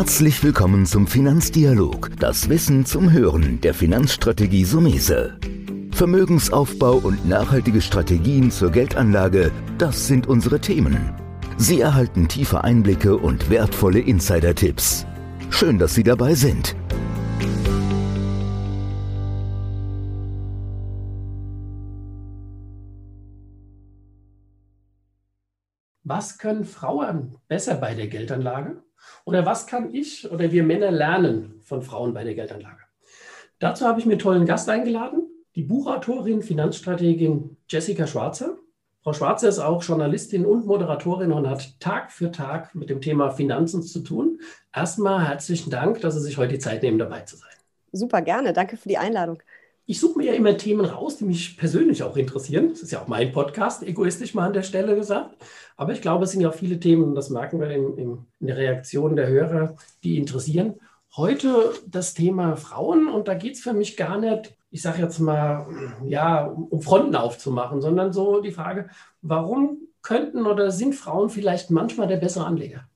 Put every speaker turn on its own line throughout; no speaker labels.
Herzlich willkommen zum Finanzdialog, das Wissen zum Hören der Finanzstrategie Sumese. Vermögensaufbau und nachhaltige Strategien zur Geldanlage, das sind unsere Themen. Sie erhalten tiefe Einblicke und wertvolle Insider-Tipps. Schön, dass Sie dabei sind.
Was können Frauen besser bei der Geldanlage? Oder was kann ich oder wir Männer lernen von Frauen bei der Geldanlage? Dazu habe ich mir einen tollen Gast eingeladen, die Buchautorin, Finanzstrategin Jessica Schwarzer. Frau Schwarzer ist auch Journalistin und Moderatorin und hat Tag für Tag mit dem Thema Finanzen zu tun. Erstmal herzlichen Dank, dass Sie sich heute die Zeit nehmen, dabei zu sein.
Super gerne. Danke für die Einladung.
Ich suche mir ja immer Themen raus, die mich persönlich auch interessieren. Das ist ja auch mein Podcast, egoistisch mal an der Stelle gesagt. Aber ich glaube, es sind ja auch viele Themen, das merken wir in, in, in der Reaktion der Hörer, die interessieren. Heute das Thema Frauen und da geht es für mich gar nicht, ich sage jetzt mal, ja, um Fronten aufzumachen, sondern so die Frage, warum könnten oder sind Frauen vielleicht manchmal der bessere Anleger?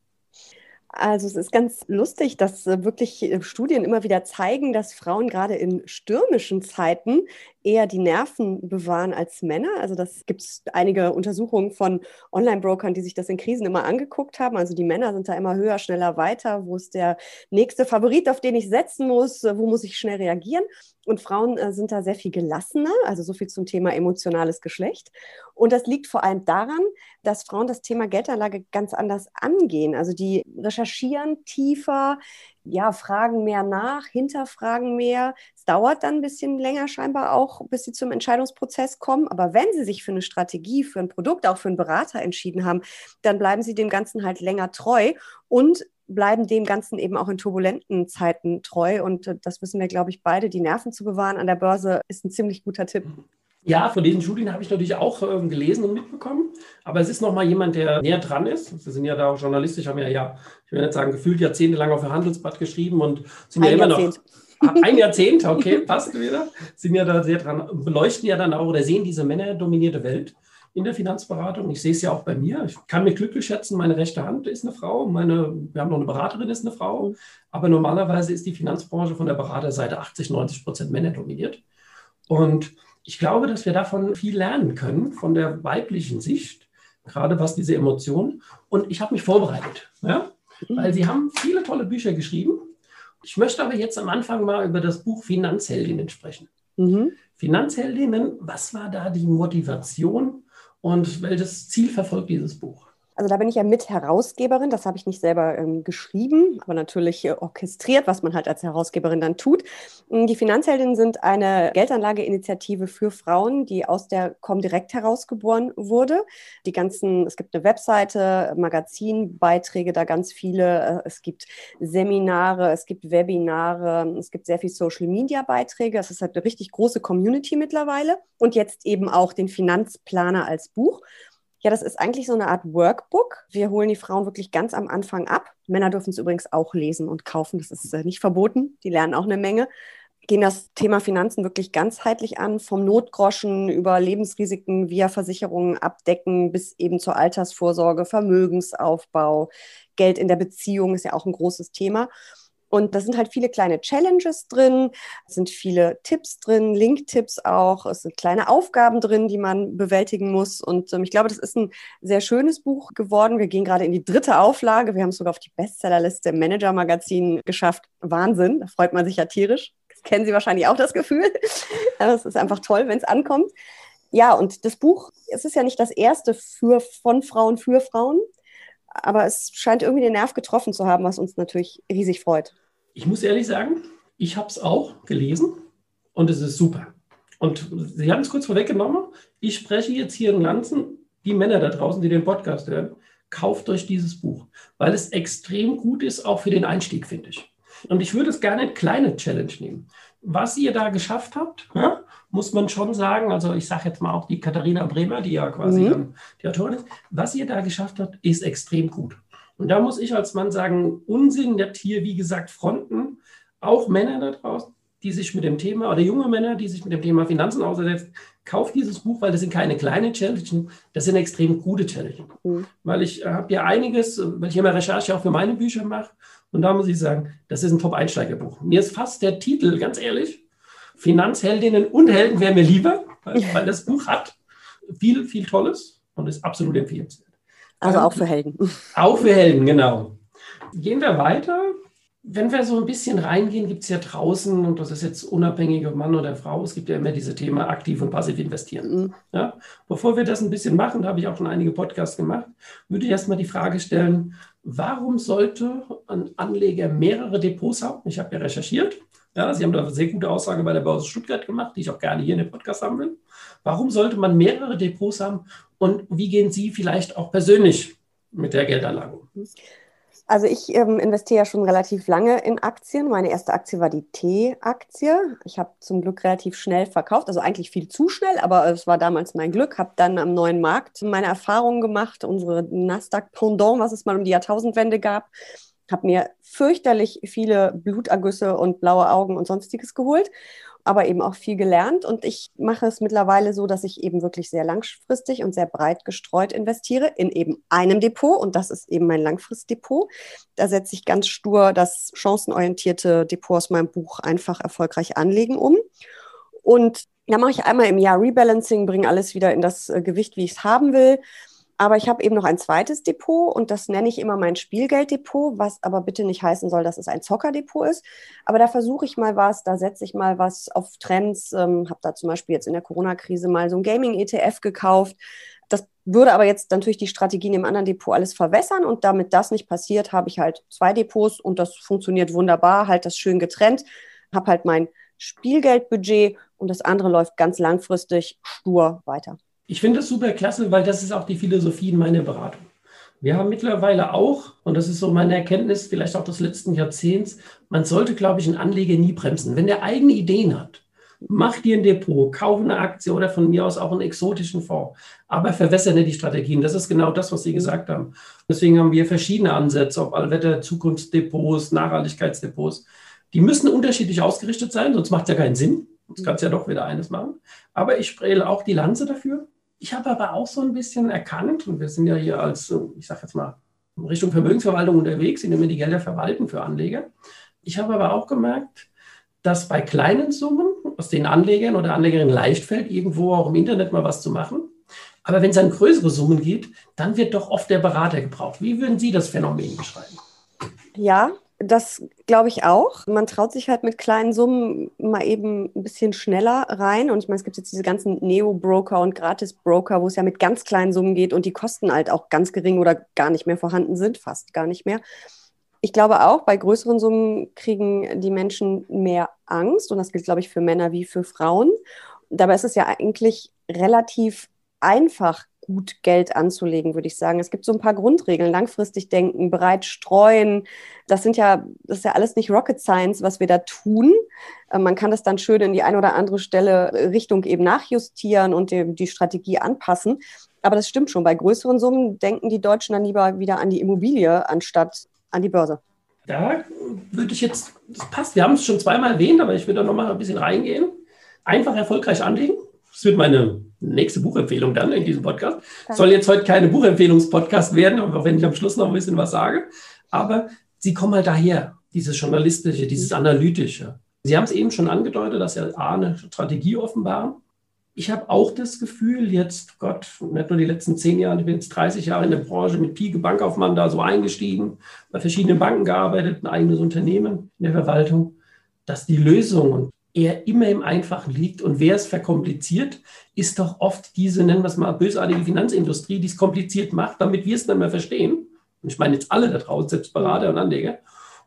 Also es ist ganz lustig, dass äh, wirklich äh, Studien immer wieder zeigen, dass Frauen gerade in stürmischen Zeiten eher die Nerven bewahren als Männer. Also das gibt es einige Untersuchungen von Online-Brokern, die sich das in Krisen immer angeguckt haben. Also die Männer sind da immer höher, schneller, weiter. Wo ist der nächste Favorit, auf den ich setzen muss? Wo muss ich schnell reagieren? Und Frauen äh, sind da sehr viel gelassener, also so viel zum Thema emotionales Geschlecht. Und das liegt vor allem daran, dass Frauen das Thema Geldanlage ganz anders angehen. Also die recherchieren tiefer, ja, fragen mehr nach, hinterfragen mehr. Es dauert dann ein bisschen länger scheinbar auch, bis sie zum Entscheidungsprozess kommen. Aber wenn sie sich für eine Strategie, für ein Produkt, auch für einen Berater entschieden haben, dann bleiben sie dem Ganzen halt länger treu und bleiben dem Ganzen eben auch in turbulenten Zeiten treu. Und äh, das wissen wir, glaube ich, beide. Die Nerven zu bewahren an der Börse ist ein ziemlich guter Tipp.
Ja, von diesen Studien habe ich natürlich auch äh, gelesen und mitbekommen. Aber es ist nochmal jemand, der näher dran ist. Sie sind ja da auch journalistisch, haben ja, ja, ich will nicht sagen, gefühlt jahrzehntelang auf der Handelsblatt geschrieben und sind ein ja immer Jahrzehnt. noch. Ah, ein Jahrzehnt, okay, passt wieder. Sind ja da sehr dran, beleuchten ja dann auch oder sehen diese männerdominierte Welt in der Finanzberatung. Ich sehe es ja auch bei mir. Ich kann mich glücklich schätzen, meine rechte Hand ist eine Frau, meine, wir haben noch eine Beraterin, ist eine Frau. Aber normalerweise ist die Finanzbranche von der Beraterseite 80, 90 Prozent Männer dominiert. Und ich glaube, dass wir davon viel lernen können, von der weiblichen Sicht, gerade was diese Emotionen. Und ich habe mich vorbereitet, ja? weil Sie haben viele tolle Bücher geschrieben. Ich möchte aber jetzt am Anfang mal über das Buch Finanzheldinnen sprechen. Mhm. Finanzheldinnen, was war da die Motivation und welches Ziel verfolgt dieses Buch?
Also da bin ich ja Mitherausgeberin, das habe ich nicht selber ähm, geschrieben, aber natürlich äh, orchestriert, was man halt als Herausgeberin dann tut. Mm, die Finanzheldinnen sind eine Geldanlageinitiative für Frauen, die aus der Comdirect herausgeboren wurde. Die ganzen, es gibt eine Webseite, Magazinbeiträge, da ganz viele. Äh, es gibt Seminare, es gibt Webinare, es gibt sehr viel Social-Media-Beiträge. Es ist halt eine richtig große Community mittlerweile. Und jetzt eben auch den Finanzplaner als Buch. Ja, das ist eigentlich so eine Art Workbook. Wir holen die Frauen wirklich ganz am Anfang ab. Männer dürfen es übrigens auch lesen und kaufen. Das ist äh, nicht verboten. Die lernen auch eine Menge. Gehen das Thema Finanzen wirklich ganzheitlich an, vom Notgroschen über Lebensrisiken via Versicherungen abdecken bis eben zur Altersvorsorge, Vermögensaufbau, Geld in der Beziehung ist ja auch ein großes Thema. Und da sind halt viele kleine Challenges drin, es sind viele Tipps drin, Link-Tipps auch, es sind kleine Aufgaben drin, die man bewältigen muss. Und ähm, ich glaube, das ist ein sehr schönes Buch geworden. Wir gehen gerade in die dritte Auflage. Wir haben es sogar auf die Bestsellerliste im Manager-Magazin geschafft. Wahnsinn, da freut man sich ja tierisch. Das kennen Sie wahrscheinlich auch das Gefühl. Es ist einfach toll, wenn es ankommt. Ja, und das Buch, es ist ja nicht das erste für, von Frauen für Frauen, aber es scheint irgendwie den Nerv getroffen zu haben, was uns natürlich riesig freut.
Ich muss ehrlich sagen, ich habe es auch gelesen und es ist super. Und Sie haben es kurz vorweggenommen. Ich spreche jetzt hier in Lanzen, die Männer da draußen, die den Podcast hören, kauft euch dieses Buch, weil es extrem gut ist, auch für den Einstieg, finde ich. Und ich würde es gerne eine kleine Challenge nehmen. Was ihr da geschafft habt, ja, muss man schon sagen, also ich sage jetzt mal auch die Katharina Bremer, die ja quasi mhm. dann die Autorin ist, was ihr da geschafft habt, ist extrem gut. Und da muss ich als Mann sagen, Unsinn der Tier, wie gesagt, Fronten, auch Männer da draußen, die sich mit dem Thema, oder junge Männer, die sich mit dem Thema Finanzen auseinandersetzen, kauft dieses Buch, weil das sind keine kleinen Challenges, das sind extrem gute Challenges. Mhm. Weil ich habe ja einiges, weil ich immer Recherche auch für meine Bücher mache. Und da muss ich sagen, das ist ein Top-Einsteigerbuch. Mir ist fast der Titel, ganz ehrlich, Finanzheldinnen und Helden wäre mir lieber, weil, weil das Buch hat viel, viel Tolles und ist absolut empfehlenswert.
Also auch für Helden.
Auch für Helden, genau. Gehen wir weiter. Wenn wir so ein bisschen reingehen, gibt es ja draußen, und das ist jetzt unabhängig ob Mann oder Frau, es gibt ja immer diese Themen aktiv und passiv investieren. Mhm. Ja? Bevor wir das ein bisschen machen, da habe ich auch schon einige Podcasts gemacht, würde ich erstmal die Frage stellen, warum sollte ein Anleger mehrere Depots haben? Ich habe ja recherchiert. Ja, Sie haben da eine sehr gute Aussage bei der Börse Stuttgart gemacht, die ich auch gerne hier in dem Podcast haben will. Warum sollte man mehrere Depots haben und wie gehen Sie vielleicht auch persönlich mit der Geldanlage?
Also ich ähm, investiere ja schon relativ lange in Aktien. Meine erste Aktie war die T-Aktie. Ich habe zum Glück relativ schnell verkauft, also eigentlich viel zu schnell, aber es war damals mein Glück. Habe dann am neuen Markt meine Erfahrungen gemacht, unsere Nasdaq-Pendant, was es mal um die Jahrtausendwende gab. Habe mir fürchterlich viele Blutergüsse und blaue Augen und sonstiges geholt aber eben auch viel gelernt. Und ich mache es mittlerweile so, dass ich eben wirklich sehr langfristig und sehr breit gestreut investiere in eben einem Depot. Und das ist eben mein Langfristdepot. Da setze ich ganz stur das chancenorientierte Depot aus meinem Buch einfach erfolgreich anlegen um. Und da mache ich einmal im Jahr Rebalancing, bringe alles wieder in das äh, Gewicht, wie ich es haben will. Aber ich habe eben noch ein zweites Depot und das nenne ich immer mein Spielgelddepot, was aber bitte nicht heißen soll, dass es ein Zockerdepot ist. Aber da versuche ich mal was, da setze ich mal was auf Trends. Ähm, habe da zum Beispiel jetzt in der Corona-Krise mal so ein Gaming-ETF gekauft. Das würde aber jetzt natürlich die Strategien im anderen Depot alles verwässern und damit das nicht passiert, habe ich halt zwei Depots und das funktioniert wunderbar, halt das schön getrennt. Habe halt mein Spielgeldbudget und das andere läuft ganz langfristig stur weiter.
Ich finde das super klasse, weil das ist auch die Philosophie in meiner Beratung. Wir haben mittlerweile auch, und das ist so meine Erkenntnis vielleicht auch des letzten Jahrzehnts, man sollte, glaube ich, einen Anleger nie bremsen. Wenn der eigene Ideen hat, mach dir ein Depot, kauf eine Aktie oder von mir aus auch einen exotischen Fonds, aber verwässere nicht die Strategien. Das ist genau das, was Sie gesagt haben. Deswegen haben wir verschiedene Ansätze, ob Allwetter, Zukunftsdepots, Nachhaltigkeitsdepots. Die müssen unterschiedlich ausgerichtet sein, sonst macht es ja keinen Sinn. Sonst kannst du ja doch wieder eines machen. Aber ich spreche auch die Lanze dafür. Ich habe aber auch so ein bisschen erkannt, und wir sind ja hier als, ich sage jetzt mal, Richtung Vermögensverwaltung unterwegs, indem wir die Gelder verwalten für Anleger. Ich habe aber auch gemerkt, dass bei kleinen Summen aus den Anlegern oder Anlegerinnen leicht fällt, irgendwo auch im Internet mal was zu machen. Aber wenn es an größere Summen geht, dann wird doch oft der Berater gebraucht. Wie würden Sie das Phänomen beschreiben?
Ja, das glaube ich auch. Man traut sich halt mit kleinen Summen mal eben ein bisschen schneller rein. Und ich meine, es gibt jetzt diese ganzen Neo-Broker und Gratis-Broker, wo es ja mit ganz kleinen Summen geht und die Kosten halt auch ganz gering oder gar nicht mehr vorhanden sind, fast gar nicht mehr. Ich glaube auch, bei größeren Summen kriegen die Menschen mehr Angst. Und das gilt, glaube ich, für Männer wie für Frauen. Dabei ist es ja eigentlich relativ einfach, gut Geld anzulegen, würde ich sagen. Es gibt so ein paar Grundregeln, langfristig denken, bereit streuen. Das sind ja, das ist ja alles nicht Rocket Science, was wir da tun. Äh, man kann das dann schön in die eine oder andere Stelle äh, Richtung eben nachjustieren und die, die Strategie anpassen. Aber das stimmt schon. Bei größeren Summen denken die Deutschen dann lieber wieder an die Immobilie anstatt an die Börse.
Da würde ich jetzt, das passt, wir haben es schon zweimal erwähnt, aber ich würde da nochmal ein bisschen reingehen. Einfach erfolgreich anlegen. Das wird meine nächste Buchempfehlung dann in diesem Podcast. Danke. Soll jetzt heute keine Buchempfehlungspodcast werden, auch wenn ich am Schluss noch ein bisschen was sage. Aber sie kommen halt daher, dieses Journalistische, dieses Analytische. Sie haben es eben schon angedeutet, dass ja A, eine Strategie offenbaren. Ich habe auch das Gefühl, jetzt, Gott, nicht nur die letzten zehn Jahre, ich bin jetzt 30 Jahre in der Branche mit Pike Bankaufmann da so eingestiegen, bei verschiedenen Banken gearbeitet, ein eigenes Unternehmen in der Verwaltung, dass die Lösung eher immer im Einfachen liegt. Und wer es verkompliziert, ist doch oft diese, nennen wir es mal, bösartige Finanzindustrie, die es kompliziert macht, damit wir es dann mal verstehen. Und ich meine jetzt alle da draußen, selbst Berater und Anleger,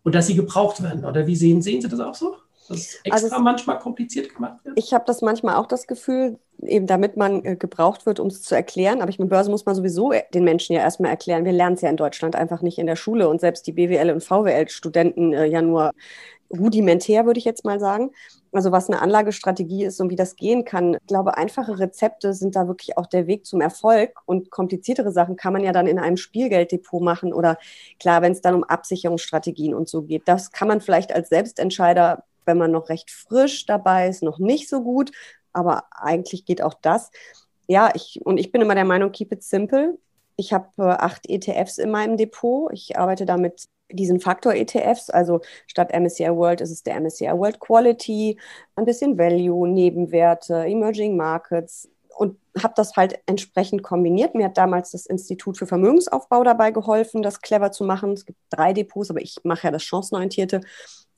und dass sie gebraucht werden. Oder wie sehen, sehen Sie das auch so? Dass es extra also manchmal kompliziert gemacht wird?
Ich habe das manchmal auch das Gefühl, eben damit man äh, gebraucht wird, um es zu erklären. Aber ich meine, Börse muss man sowieso äh, den Menschen ja erstmal erklären. Wir lernen es ja in Deutschland einfach nicht in der Schule und selbst die BWL- und VWL-Studenten äh, ja nur rudimentär, würde ich jetzt mal sagen. Also was eine Anlagestrategie ist und wie das gehen kann. Ich glaube, einfache Rezepte sind da wirklich auch der Weg zum Erfolg und kompliziertere Sachen kann man ja dann in einem Spielgelddepot machen oder klar, wenn es dann um Absicherungsstrategien und so geht. Das kann man vielleicht als Selbstentscheider wenn man noch recht frisch dabei ist, noch nicht so gut. Aber eigentlich geht auch das. Ja, ich, und ich bin immer der Meinung, keep it simple. Ich habe äh, acht ETFs in meinem Depot. Ich arbeite damit diesen Faktor-ETFs, also statt MSCI World ist es der MSCI World Quality, ein bisschen Value, Nebenwerte, Emerging Markets und habe das halt entsprechend kombiniert. Mir hat damals das Institut für Vermögensaufbau dabei geholfen, das clever zu machen. Es gibt drei Depots, aber ich mache ja das Chancenorientierte.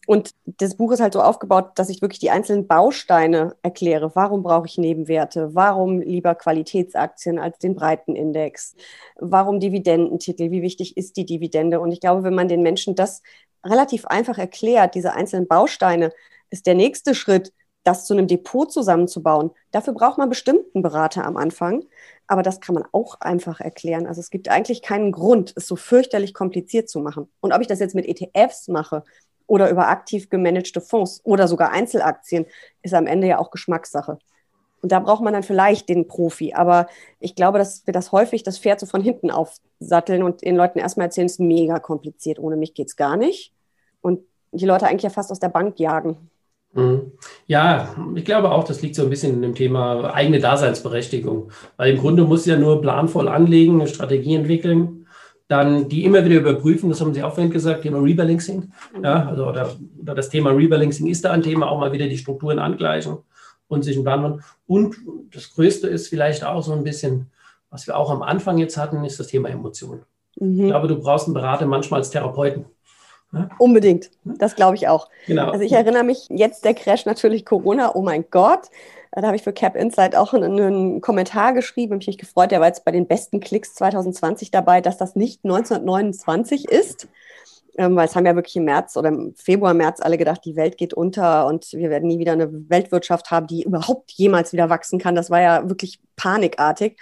Und das Buch ist halt so aufgebaut, dass ich wirklich die einzelnen Bausteine erkläre. Warum brauche ich Nebenwerte? Warum lieber Qualitätsaktien als den Breitenindex? Warum Dividendentitel? Wie wichtig ist die Dividende? Und ich glaube, wenn man den Menschen das relativ einfach erklärt, diese einzelnen Bausteine, ist der nächste Schritt, das zu einem Depot zusammenzubauen. Dafür braucht man bestimmt einen Berater am Anfang, aber das kann man auch einfach erklären. Also es gibt eigentlich keinen Grund, es so fürchterlich kompliziert zu machen. Und ob ich das jetzt mit ETFs mache oder über aktiv gemanagte Fonds oder sogar Einzelaktien, ist am Ende ja auch Geschmackssache. Und da braucht man dann vielleicht den Profi. Aber ich glaube, dass wir das häufig das Pferd so von hinten aufsatteln und den Leuten erstmal erzählen, es ist mega kompliziert, ohne mich geht es gar nicht. Und die Leute eigentlich ja fast aus der Bank jagen.
Mhm. Ja, ich glaube auch, das liegt so ein bisschen in dem Thema eigene Daseinsberechtigung. Weil im Grunde muss ja nur planvoll anlegen, eine Strategie entwickeln dann die immer wieder überprüfen, das haben Sie auch vorhin gesagt, Thema Rebalancing. Ja, also oder, oder das Thema Rebalancing ist da ein Thema, auch mal wieder die Strukturen angleichen und sich einen Plan machen. Und das Größte ist vielleicht auch so ein bisschen, was wir auch am Anfang jetzt hatten, ist das Thema Emotionen. Mhm. Ich glaube, du brauchst einen Berater manchmal als Therapeuten.
Ja? Unbedingt, das glaube ich auch. Genau. Also ich erinnere mich jetzt der Crash natürlich Corona, oh mein Gott. Da habe ich für Cap Insight auch einen, einen Kommentar geschrieben und mich gefreut, der war jetzt bei den besten Klicks 2020 dabei, dass das nicht 1929 ist. Ähm, weil es haben ja wirklich im März oder im Februar, März alle gedacht, die Welt geht unter und wir werden nie wieder eine Weltwirtschaft haben, die überhaupt jemals wieder wachsen kann. Das war ja wirklich panikartig.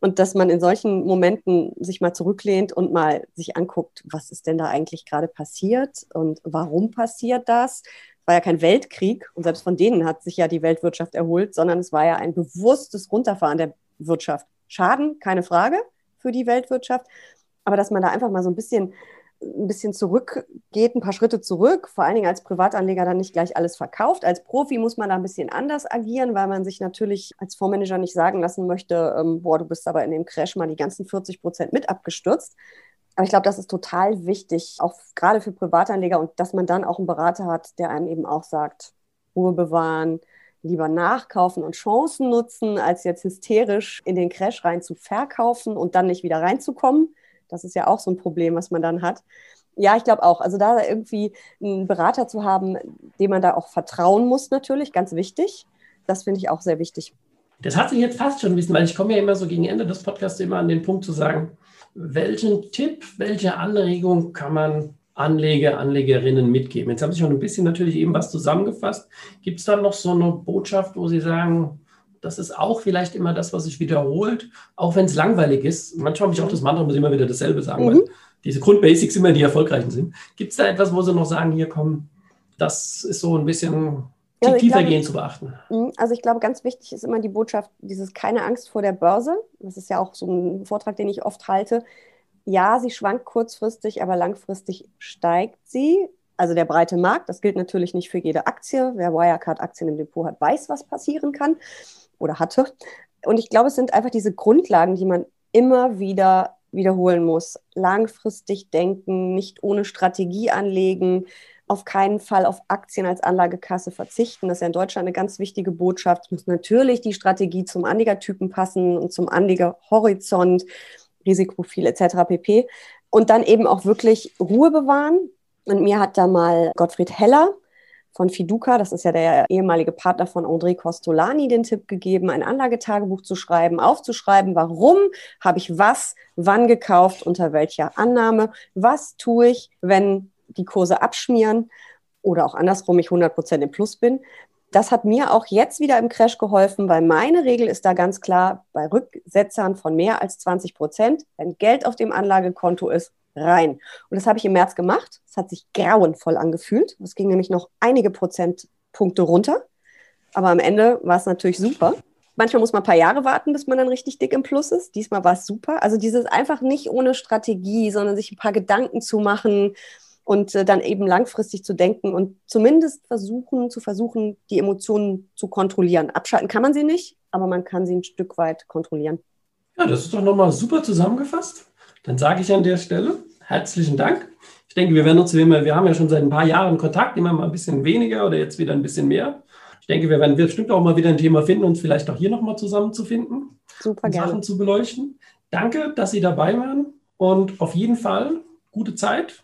Und dass man in solchen Momenten sich mal zurücklehnt und mal sich anguckt, was ist denn da eigentlich gerade passiert und warum passiert das? War ja kein Weltkrieg und selbst von denen hat sich ja die Weltwirtschaft erholt, sondern es war ja ein bewusstes Runterfahren der Wirtschaft. Schaden, keine Frage für die Weltwirtschaft, aber dass man da einfach mal so ein bisschen, ein bisschen zurückgeht, ein paar Schritte zurück, vor allen Dingen als Privatanleger dann nicht gleich alles verkauft. Als Profi muss man da ein bisschen anders agieren, weil man sich natürlich als Fondsmanager nicht sagen lassen möchte, ähm, boah, du bist aber in dem Crash mal die ganzen 40 Prozent mit abgestürzt, aber ich glaube, das ist total wichtig, auch gerade für Privatanleger und dass man dann auch einen Berater hat, der einem eben auch sagt, Ruhe bewahren, lieber nachkaufen und Chancen nutzen, als jetzt hysterisch in den Crash rein zu verkaufen und dann nicht wieder reinzukommen. Das ist ja auch so ein Problem, was man dann hat. Ja, ich glaube auch. Also da irgendwie einen Berater zu haben, dem man da auch vertrauen muss, natürlich, ganz wichtig. Das finde ich auch sehr wichtig.
Das hat sich jetzt fast schon ein weil ich komme ja immer so gegen Ende des Podcasts immer an den Punkt zu sagen, welchen Tipp, welche Anregung kann man Anleger, Anlegerinnen mitgeben? Jetzt haben Sie schon ein bisschen natürlich eben was zusammengefasst. Gibt es da noch so eine Botschaft, wo Sie sagen, das ist auch vielleicht immer das, was sich wiederholt, auch wenn es langweilig ist. Manchmal habe ich auch das Mantra, muss ich immer wieder dasselbe sagen, mhm. weil diese Grundbasics immer die erfolgreichen sind. Gibt es da etwas, wo Sie noch sagen, hier kommen, das ist so ein bisschen ja, tiefergehend zu beachten?
Mhm, also ich glaube, ganz wichtig ist immer die Botschaft, dieses keine Angst vor der Börse. Das ist ja auch so ein Vortrag, den ich oft halte. Ja, sie schwankt kurzfristig, aber langfristig steigt sie. Also der breite Markt, das gilt natürlich nicht für jede Aktie. Wer Wirecard-Aktien im Depot hat, weiß, was passieren kann oder hatte. Und ich glaube, es sind einfach diese Grundlagen, die man immer wieder wiederholen muss. Langfristig denken, nicht ohne Strategie anlegen, auf keinen Fall auf Aktien als Anlagekasse verzichten. Das ist ja in Deutschland eine ganz wichtige Botschaft. Es muss natürlich die Strategie zum Anlegertypen passen und zum Anlegerhorizont, Risikoprofil etc. pp. Und dann eben auch wirklich Ruhe bewahren. Und mir hat da mal Gottfried Heller von Fiduca, das ist ja der ehemalige Partner von André Costolani, den Tipp gegeben, ein Anlagetagebuch zu schreiben, aufzuschreiben, warum habe ich was, wann gekauft, unter welcher Annahme, was tue ich, wenn die Kurse abschmieren oder auch andersrum ich 100 Prozent im Plus bin. Das hat mir auch jetzt wieder im Crash geholfen, weil meine Regel ist da ganz klar, bei Rücksetzern von mehr als 20 Prozent, wenn Geld auf dem Anlagekonto ist, rein. Und das habe ich im März gemacht. Es hat sich grauenvoll angefühlt. Es ging nämlich noch einige Prozentpunkte runter. Aber am Ende war es natürlich super. Manchmal muss man ein paar Jahre warten, bis man dann richtig dick im Plus ist. Diesmal war es super. Also dieses einfach nicht ohne Strategie, sondern sich ein paar Gedanken zu machen, und äh, dann eben langfristig zu denken und zumindest versuchen, zu versuchen, die Emotionen zu kontrollieren. Abschalten kann man sie nicht, aber man kann sie ein Stück weit kontrollieren.
Ja, das ist doch nochmal super zusammengefasst. Dann sage ich an der Stelle herzlichen Dank. Ich denke, wir werden uns, wir haben ja schon seit ein paar Jahren Kontakt, immer mal ein bisschen weniger oder jetzt wieder ein bisschen mehr. Ich denke, wir werden bestimmt auch mal wieder ein Thema finden, uns vielleicht auch hier nochmal zusammenzufinden. Super gerne. Sachen zu beleuchten. Danke, dass Sie dabei waren und auf jeden Fall gute Zeit.